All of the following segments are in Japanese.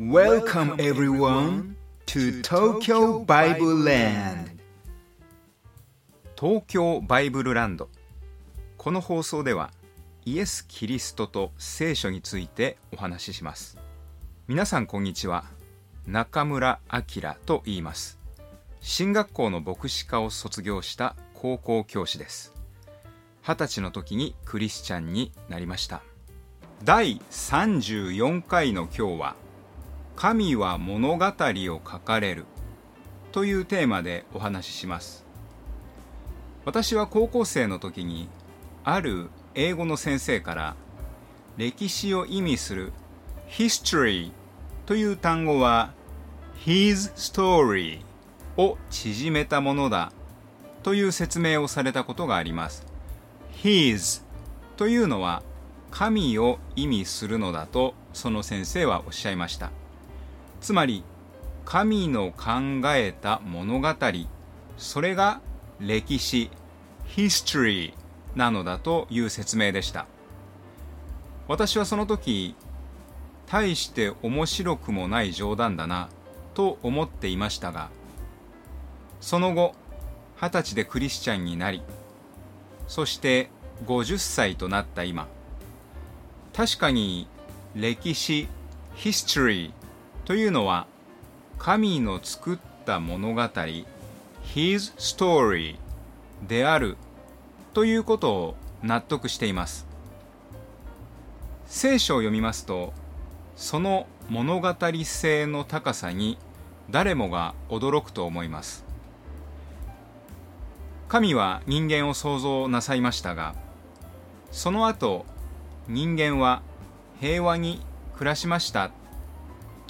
Welcome everyone to Tokyo Bible Land. 東京バイブルランド。この放送ではイエス・キリストと聖書についてお話しします。皆さんこんにちは。中村明と言います。進学校の牧師科を卒業した高校教師です。二十歳の時にクリスチャンになりました。第34回の今日は「神は物語を書かれる」というテーマでお話しします。私は高校生の時にある英語の先生から歴史を意味する history という単語は his story を縮めたものだという説明をされたことがあります。his というのは神を意味するのだとその先生はおっしゃいました。つまり神の考えた物語それが歴史 history なのだという説明でした。私はその時大して面白くもない冗談だなと思っていましたがその後二十歳でクリスチャンになりそして50歳となった今確かに歴史 history というのは神の作った物語 His story であるということを納得しています。聖書を読みますとその物語性の高さに誰もが驚くと思います。神は人間を創造なさいましたがその後人間は平和に暮らしました。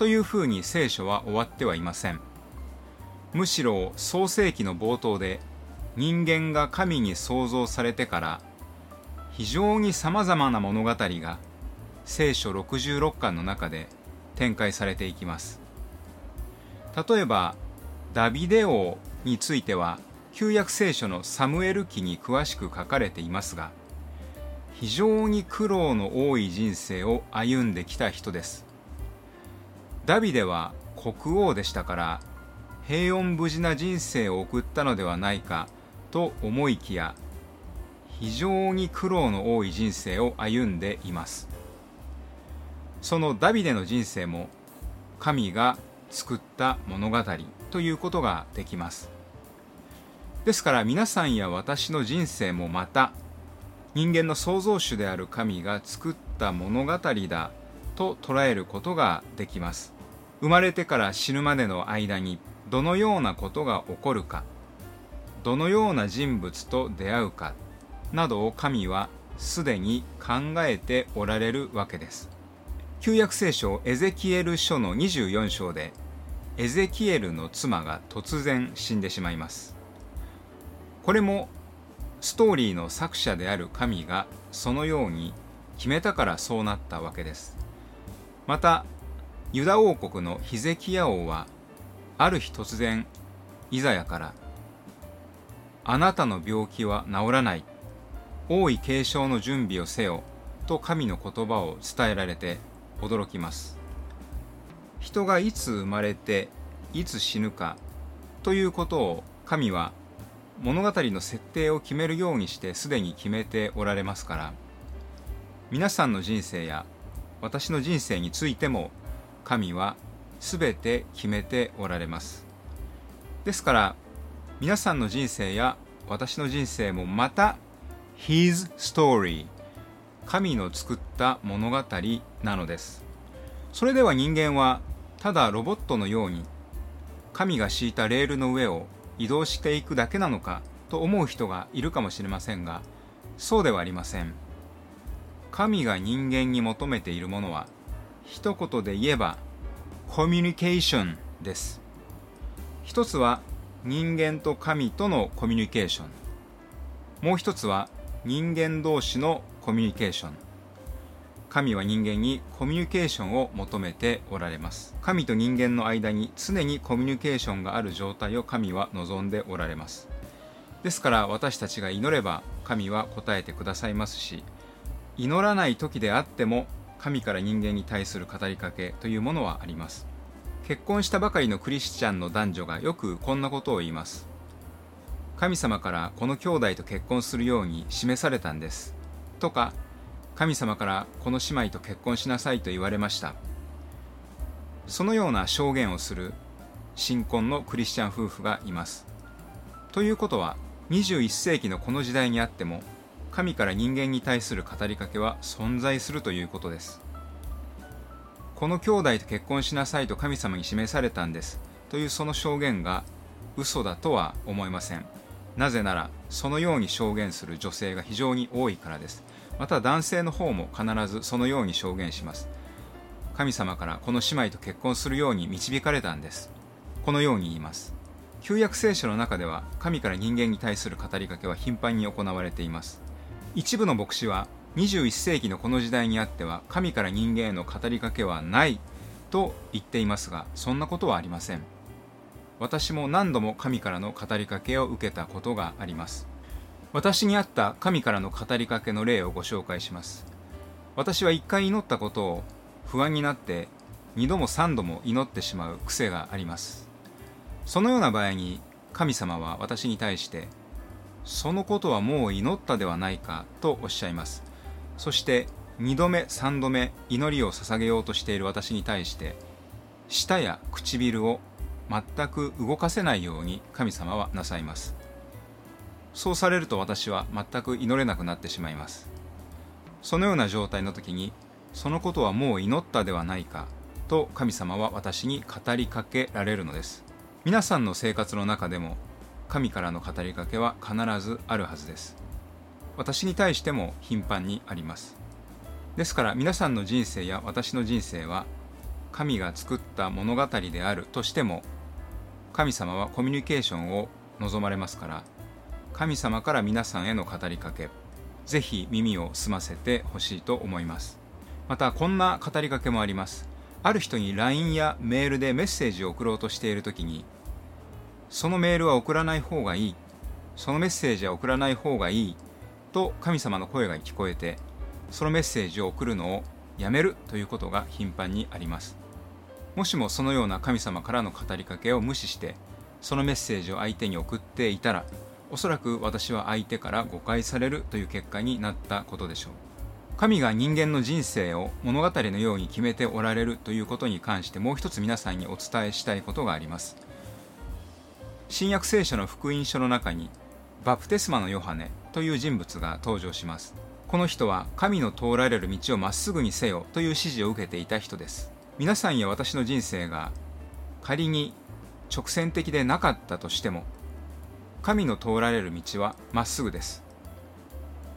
というふうに聖書は終わってはいません。むしろ創世紀の冒頭で人間が神に創造されてから非常にさまざまな物語が聖書66巻の中で展開されていきます。例えばダビデ王については旧約聖書のサムエル記に詳しく書かれていますが非常に苦労の多い人生を歩んできた人です。ダビデは国王でしたから平穏無事な人生を送ったのではないかと思いきや非常に苦労の多い人生を歩んでいます。そのダビデの人生も神が作った物語ということができます。ですから皆さんや私の人生もまた人間の創造主である神が作った物語だと捉えることができます。生まれてから死ぬまでの間にどのようなことが起こるかどのような人物と出会うかなどを神はすでに考えておられるわけです。旧約聖書エゼキエル書の24章でエゼキエルの妻が突然死んでしまいます。これもストーリーの作者である神がそのように決めたからそうなったわけです。またユダ王国のヒゼキヤ王はある日突然イザヤから「あなたの病気は治らない王位継承の準備をせよ」と神の言葉を伝えられて驚きます。人がいつ生まれていつ死ぬかということを神は物語の設定を決めるようにしてすでに決めておられますから皆さんの人生や私の人生についても神は全て決めておられます。ですから皆さんの人生や私の人生もまた His story 神の作った物語なのです。それでは人間はただロボットのように神が敷いたレールの上を移動していくだけなのかと思う人がいるかもしれませんがそうではありません。神が人間に求めているものは一言で言えばコミュニケーションです。一つは人間と神とのコミュニケーション。もう一つは人間同士のコミュニケーション。神は人間にコミュニケーションを求めておられます。神と人間の間に常にコミュニケーションがある状態を神は望んでおられます。ですから私たちが祈れば神は答えてくださいますし祈らない時であっても神から人間に対する語りかけというものはあります。結婚したばかりのクリスチャンの男女がよくこんなことを言います。神様からこの兄弟と結婚するように示されたんです。とか神様からこの姉妹と結婚しなさいと言われました。そのような証言をする新婚のクリスチャン夫婦がいます。ということは21世紀のこの時代にあっても神から人間に対する語りかけは存在するということです。この兄弟と結婚しなさいと神様に示されたんです。というその証言が嘘だとは思いません。なぜならそのように証言する女性が非常に多いからです。また男性の方も必ずそのように証言します。神様からこの姉妹と結婚するように導かれたんです。このように言います。旧約聖書の中では神から人間に対する語りかけは頻繁に行われています。一部の牧師は21世紀のこの時代にあっては神から人間への語りかけはないと言っていますがそんなことはありません。私も何度も神からの語りかけを受けたことがあります。私にあった神からの語りかけの例をご紹介します。私は一回祈ったことを不安になって二度も三度も祈ってしまう癖があります。そのような場合に神様は私に対してそのことはもう祈ったではないかとおっしゃいます。そして2度目3度目祈りを捧げようとしている私に対して舌や唇を全く動かせないように神様はなさいます。そうされると私は全く祈れなくなってしまいます。そのような状態の時にそのことはもう祈ったではないかと神様は私に語りかけられるのです。皆さんの生活の中でも神からの語りかけは必ずあるはずです。私に対しても頻繁にあります。ですから皆さんの人生や私の人生は神が作った物語であるとしても神様はコミュニケーションを望まれますから神様から皆さんへの語りかけぜひ耳を澄ませてほしいと思います。またこんな語りかけもあります。ある人に LINE やメールでメッセージを送ろうとしている時にそのメールは送らない方がいい。そのメッセージは送らない方がいい。と神様の声が聞こえてそのメッセージを送るのをやめるということが頻繁にあります。もしもそのような神様からの語りかけを無視してそのメッセージを相手に送っていたらおそらく私は相手から誤解されるという結果になったことでしょう。神が人間の人生を物語のように決めておられるということに関してもう一つ皆さんにお伝えしたいことがあります。新約聖書の福音書の中にバプテスマのヨハネという人物が登場します。この人は神の通られる道をまっすぐにせよという指示を受けていた人です。皆さんや私の人生が仮に直線的でなかったとしても神の通られる道はまっすぐです。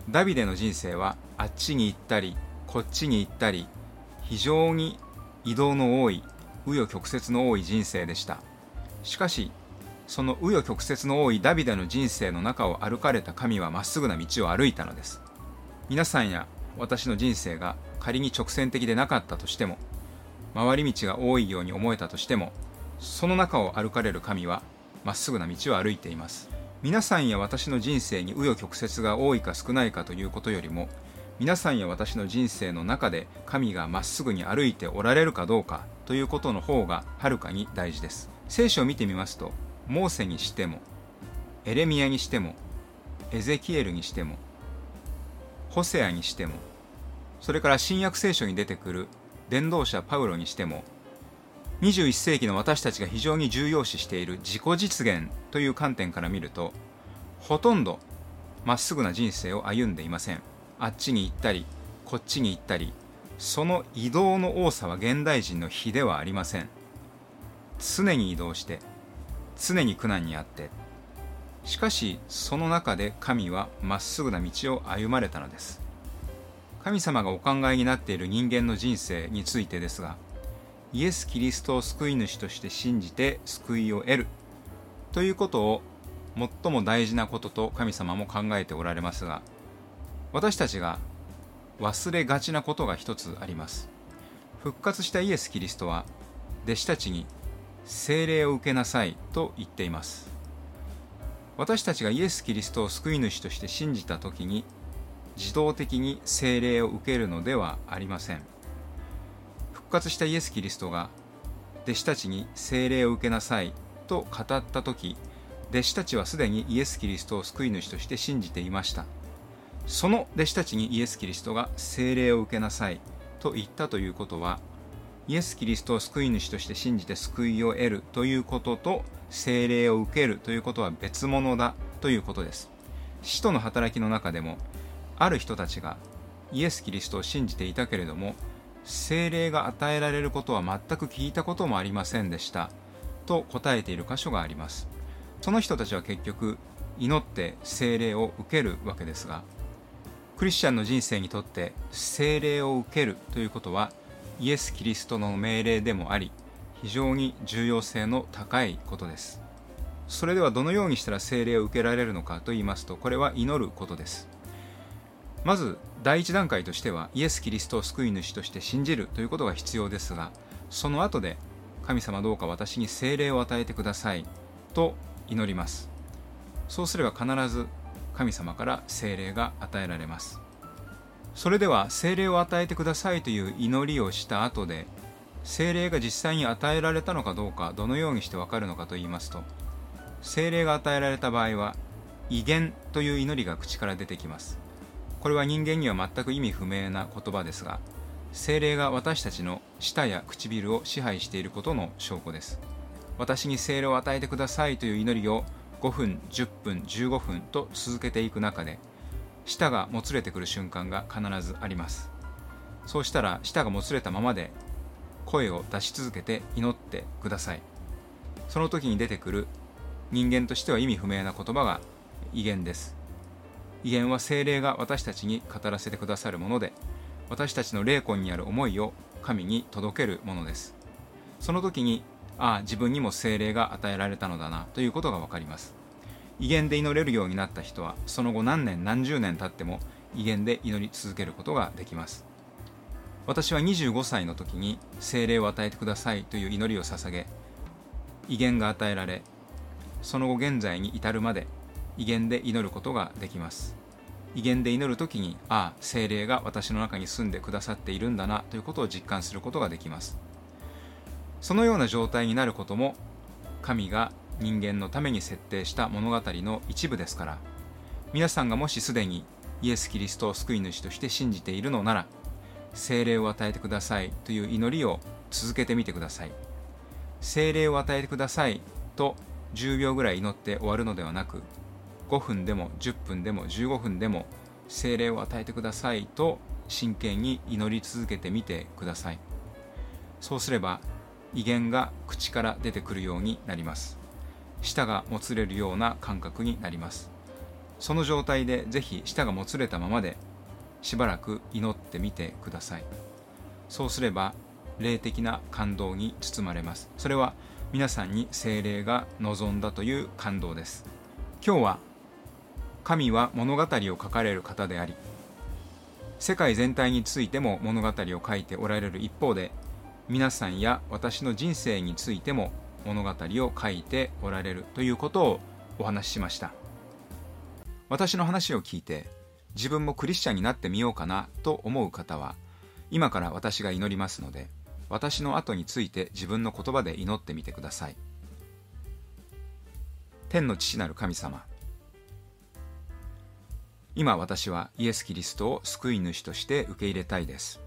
ダビデの人生はあっちに行ったりこっちに行ったり非常に移動の多い紆余曲折の多い人生でした。しかしその紆余曲折の多いダビデの人生の中を歩かれた神はまっすぐな道を歩いたのです。皆さんや私の人生が仮に直線的でなかったとしても回り道が多いように思えたとしてもその中を歩かれる神はまっすぐな道を歩いています。皆さんや私の人生に紆余曲折が多いか少ないかということよりも皆さんや私の人生の中で神がまっすぐに歩いておられるかどうかということの方がはるかに大事です。聖書を見てみますとモーセにしてもエレミアにしてもエゼキエルにしてもホセアにしてもそれから新約聖書に出てくる伝道者パウロにしても21世紀の私たちが非常に重要視している自己実現という観点から見るとほとんどまっすぐな人生を歩んでいません。あっちに行ったりこっちに行ったりその移動の多さは現代人の比ではありません。常に移動して常に苦難にあってしかしその中で神はまっすぐな道を歩まれたのです。神様がお考えになっている人間の人生についてですがイエス・キリストを救い主として信じて救いを得るということを最も大事なことと神様も考えておられますが私たちが忘れがちなことが一つあります。復活したイエス・キリストは弟子たちに聖霊を受けなさいと言っています。私たちがイエス・キリストを救い主として信じた時に自動的に聖霊を受けるのではありません。復活したイエス・キリストが弟子たちに聖霊を受けなさいと語った時弟子たちはすでにイエス・キリストを救い主として信じていました。その弟子たちにイエス・キリストが聖霊を受けなさいと言ったということはイエス・キリストを救い主として信じて救いを得るということと聖霊を受けるということは別物だということです。使徒の働きの中でもある人たちがイエス・キリストを信じていたけれども聖霊が与えられることは全く聞いたこともありませんでしたと答えている箇所があります。その人たちは結局祈って聖霊を受けるわけですがクリスチャンの人生にとって聖霊を受けるということはイエス・キリストの命令でもあり非常に重要性の高いことです。それではどのようにしたら聖霊を受けられるのかと言いますとこれは祈ることです。まず第一段階としてはイエス・キリストを救い主として信じるということが必要ですがその後で神様どうか私に聖霊を与えてくださいと祈ります。そうすれば必ず神様から聖霊が与えられます。それでは聖霊を与えてくださいという祈りをした後で聖霊が実際に与えられたのかどうかどのようにしてわかるのかと言いますと聖霊が与えられた場合は威厳という祈りが口から出てきます。これは人間には全く意味不明な言葉ですが精霊が私たちの舌や唇を支配していることの証拠です。私に精霊を与えてくださいという祈りを5分10分15分と続けていく中で舌がもつれてくる瞬間が必ずあります。そうしたら舌がもつれたままで声を出し続けて祈ってください。その時に出てくる人間としては意味不明な言葉が威厳です。威厳は精霊が私たちに語らせてくださるもので私たちの霊魂にある思いを神に届けるものです。その時にああ自分にも精霊が与えられたのだなということが分かります。威厳で祈れるようになった人はその後何年何十年経っても威厳で祈り続けることができます。私は25歳の時に精霊を与えてくださいという祈りを捧げ威厳が与えられその後現在に至るまで威厳で祈ることができます。威厳で祈る時にああ精霊が私の中に住んでくださっているんだなということを実感することができます。そのような状態になることも神が人間のために設定した物語の一部ですから。皆さんがもしすでにイエス・キリストを救い主として信じているのなら精霊を与えてくださいという祈りを続けてみてください。精霊を与えてくださいと10秒ぐらい祈って終わるのではなく5分でも10分でも15分でも精霊を与えてくださいと真剣に祈り続けてみてください。そうすれば威厳が口から出てくるようになります。舌がもつれるような感覚になります。その状態でぜひ舌がもつれたままでしばらく祈ってみてください。そうすれば霊的な感動に包まれます。それは皆さんに精霊が望んだという感動です。今日は神は物語を書かれる方であり世界全体についても物語を書いておられる一方で皆さんや私の人生についても物語を書いておられるということをお話ししました。私の話を聞いて自分もクリスチャンになってみようかなと思う方は今から私が祈りますので私の後について自分の言葉で祈ってみてください。天の父なる神様今私はイエス・キリストを救い主として受け入れたいです。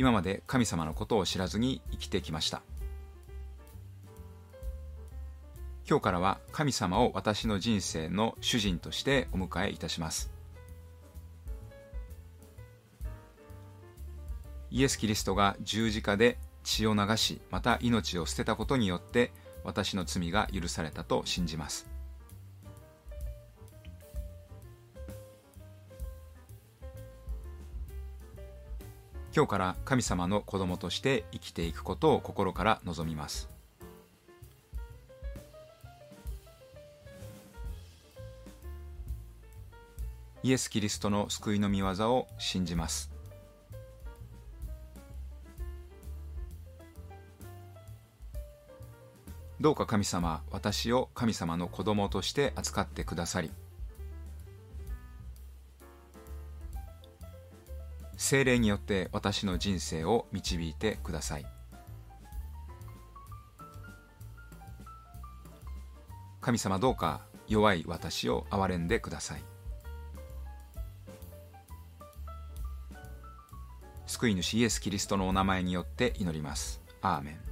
今まで神様のことを知らずに生きてきました。今日からは神様を私の人生の主人としてお迎えいたします。イエス・キリストが十字架で血を流しまた命を捨てたことによって私の罪が許されたと信じます。今日から神様の子供として生きていくことを心から望みます。イエス・キリストの救いの御業を信じます。どうか神様私を神様の子供として扱ってくださり精霊によって私の人生を導いてください。神様どうか弱い私を憐れんでください。救い主イエス・キリストのお名前によって祈ります。アーメン。